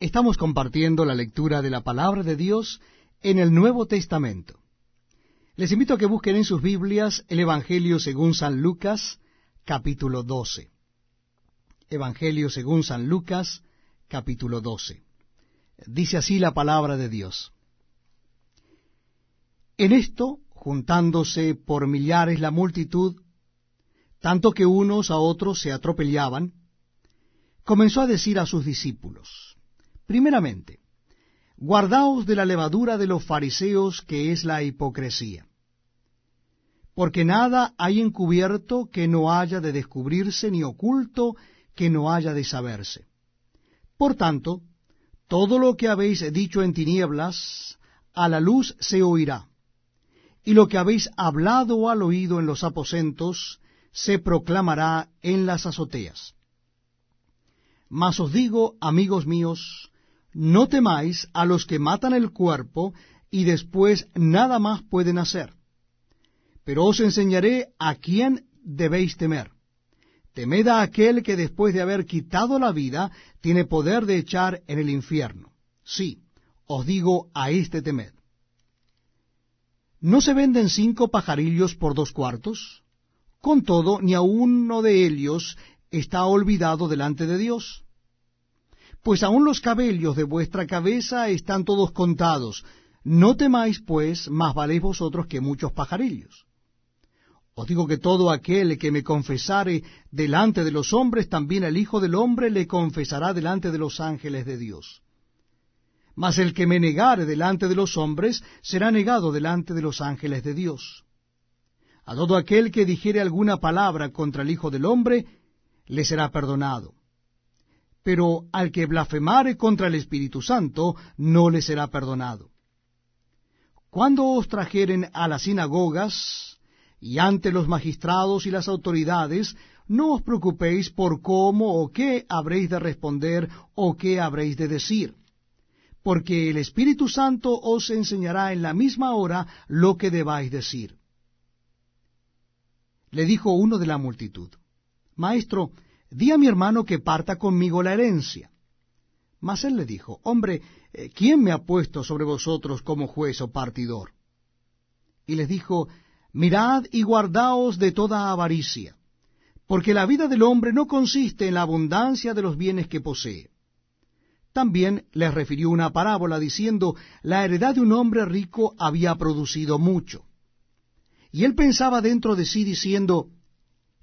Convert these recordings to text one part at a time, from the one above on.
Estamos compartiendo la lectura de la palabra de Dios en el Nuevo Testamento. Les invito a que busquen en sus Biblias el Evangelio según San Lucas, capítulo 12. Evangelio según San Lucas, capítulo 12. Dice así la palabra de Dios. En esto, juntándose por millares la multitud, tanto que unos a otros se atropellaban, comenzó a decir a sus discípulos, primeramente, guardaos de la levadura de los fariseos que es la hipocresía, porque nada hay encubierto que no haya de descubrirse, ni oculto que no haya de saberse. Por tanto, todo lo que habéis dicho en tinieblas, a la luz se oirá, y lo que habéis hablado al oído en los aposentos, se proclamará en las azoteas. Mas os digo, amigos míos, no temáis a los que matan el cuerpo y después nada más pueden hacer. Pero os enseñaré a quién debéis temer. Temed a aquel que después de haber quitado la vida tiene poder de echar en el infierno. Sí, os digo a este temed. ¿No se venden cinco pajarillos por dos cuartos? Con todo, ni a uno de ellos está olvidado delante de Dios. Pues aun los cabellos de vuestra cabeza están todos contados. No temáis, pues, más valéis vosotros que muchos pajarillos. Os digo que todo aquel que me confesare delante de los hombres, también el Hijo del Hombre le confesará delante de los ángeles de Dios. Mas el que me negare delante de los hombres, será negado delante de los ángeles de Dios. A todo aquel que dijere alguna palabra contra el Hijo del Hombre, le será perdonado. Pero al que blasfemare contra el Espíritu Santo, no le será perdonado. Cuando os trajeren a las sinagogas y ante los magistrados y las autoridades, no os preocupéis por cómo o qué habréis de responder o qué habréis de decir, porque el Espíritu Santo os enseñará en la misma hora lo que debáis decir. Le dijo uno de la multitud, Maestro, di a mi hermano que parta conmigo la herencia. Mas él le dijo, Hombre, eh, ¿quién me ha puesto sobre vosotros como juez o partidor? Y les dijo, Mirad y guardaos de toda avaricia, porque la vida del hombre no consiste en la abundancia de los bienes que posee. También les refirió una parábola diciendo, la heredad de un hombre rico había producido mucho. Y él pensaba dentro de sí diciendo,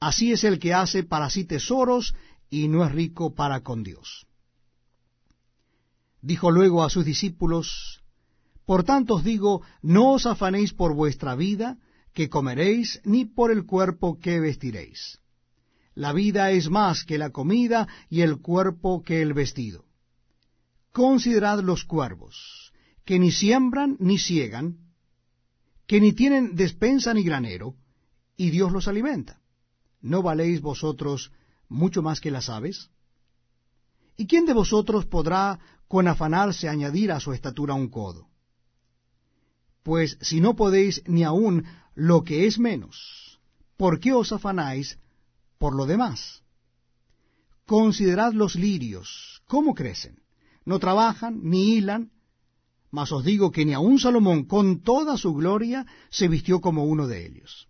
Así es el que hace para sí tesoros y no es rico para con Dios. Dijo luego a sus discípulos, Por tanto os digo, no os afanéis por vuestra vida, que comeréis, ni por el cuerpo que vestiréis. La vida es más que la comida y el cuerpo que el vestido. Considerad los cuervos, que ni siembran ni ciegan, que ni tienen despensa ni granero, y Dios los alimenta. ¿No valéis vosotros mucho más que las aves? ¿Y quién de vosotros podrá con afanarse añadir a su estatura un codo? Pues si no podéis ni aun lo que es menos, ¿por qué os afanáis por lo demás? Considerad los lirios, cómo crecen, no trabajan ni hilan, mas os digo que ni aun Salomón con toda su gloria se vistió como uno de ellos.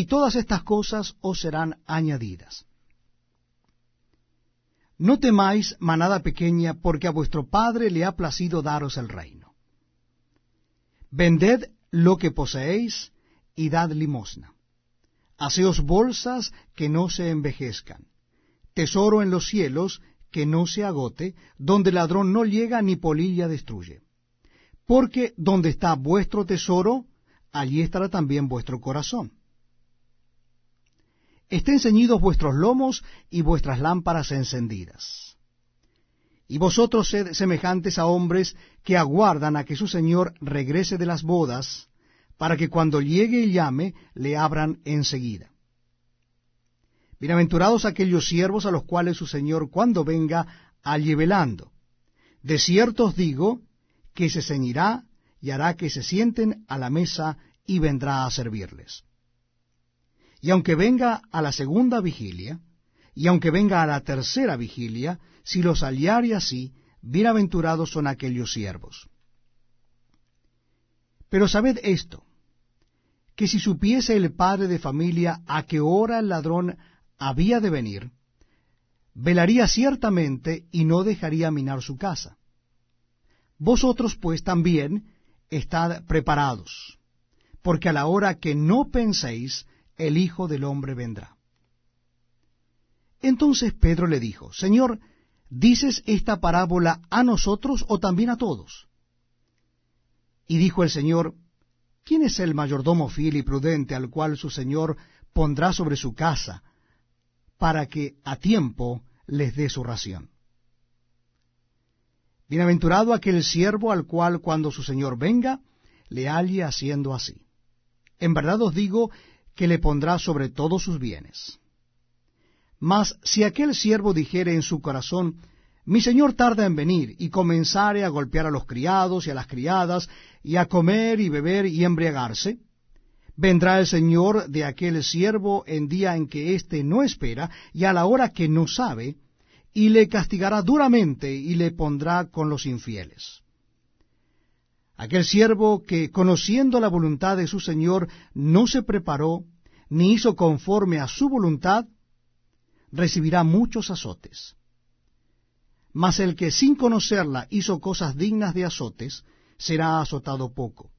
y todas estas cosas os serán añadidas. no temáis manada pequeña, porque a vuestro Padre le ha placido daros el reino. Vended lo que poseéis y dad limosna. Haceos bolsas que no se envejezcan, tesoro en los cielos que no se agote, donde ladrón no llega ni polilla destruye. Porque donde está vuestro tesoro, allí estará también vuestro corazón. Estén ceñidos vuestros lomos y vuestras lámparas encendidas. Y vosotros sed semejantes a hombres que aguardan a que su Señor regrese de las bodas, para que cuando llegue y llame, le abran enseguida. Bienaventurados aquellos siervos a los cuales su Señor cuando venga halle velando. De cierto os digo que se ceñirá y hará que se sienten a la mesa y vendrá a servirles. Y aunque venga a la segunda vigilia, y aunque venga a la tercera vigilia, si los hallare así, bienaventurados son aquellos siervos. Pero sabed esto, que si supiese el padre de familia a qué hora el ladrón había de venir, velaría ciertamente y no dejaría minar su casa. Vosotros pues también estad preparados, porque a la hora que no penséis, el Hijo del Hombre vendrá. Entonces Pedro le dijo, Señor, ¿dices esta parábola a nosotros o también a todos? Y dijo el Señor, ¿quién es el mayordomo fiel y prudente al cual su Señor pondrá sobre su casa para que a tiempo les dé su ración? Bienaventurado aquel siervo al cual cuando su Señor venga, le halle haciendo así. En verdad os digo que le pondrá sobre todos sus bienes. Mas si aquel siervo dijere en su corazón, mi señor tarda en venir, y comenzare a golpear a los criados y a las criadas, y a comer y beber y embriagarse, vendrá el señor de aquel siervo en día en que éste no espera, y a la hora que no sabe, y le castigará duramente, y le pondrá con los infieles. Aquel siervo que, conociendo la voluntad de su Señor, no se preparó, ni hizo conforme a su voluntad, recibirá muchos azotes. Mas el que sin conocerla hizo cosas dignas de azotes, será azotado poco.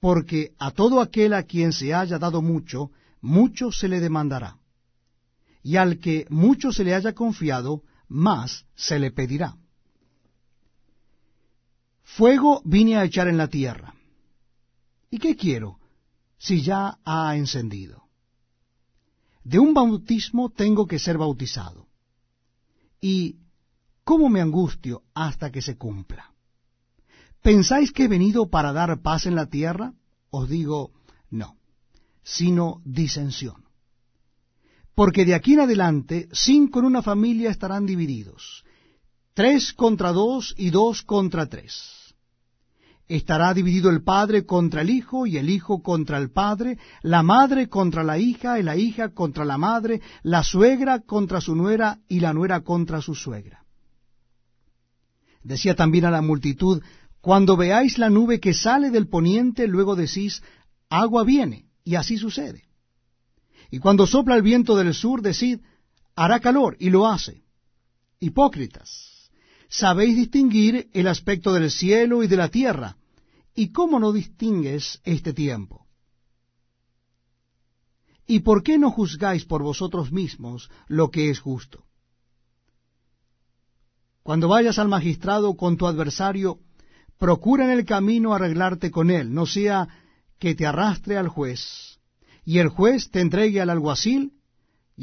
Porque a todo aquel a quien se haya dado mucho, mucho se le demandará. Y al que mucho se le haya confiado, más se le pedirá. Fuego vine a echar en la tierra. ¿Y qué quiero si ya ha encendido? De un bautismo tengo que ser bautizado. ¿Y cómo me angustio hasta que se cumpla? ¿Pensáis que he venido para dar paz en la tierra? Os digo, no, sino disensión. Porque de aquí en adelante cinco en una familia estarán divididos, tres contra dos y dos contra tres Estará dividido el padre contra el hijo y el hijo contra el padre, la madre contra la hija y la hija contra la madre, la suegra contra su nuera y la nuera contra su suegra. Decía también a la multitud, cuando veáis la nube que sale del poniente, luego decís, agua viene, y así sucede. Y cuando sopla el viento del sur, decid, hará calor, y lo hace. Hipócritas sabéis distinguir el aspecto del cielo y de la tierra. ¿Y cómo no distingues este tiempo? ¿Y por qué no juzgáis por vosotros mismos lo que es justo? Cuando vayas al magistrado con tu adversario, procura en el camino arreglarte con él, no sea que te arrastre al juez, y el juez te entregue al alguacil,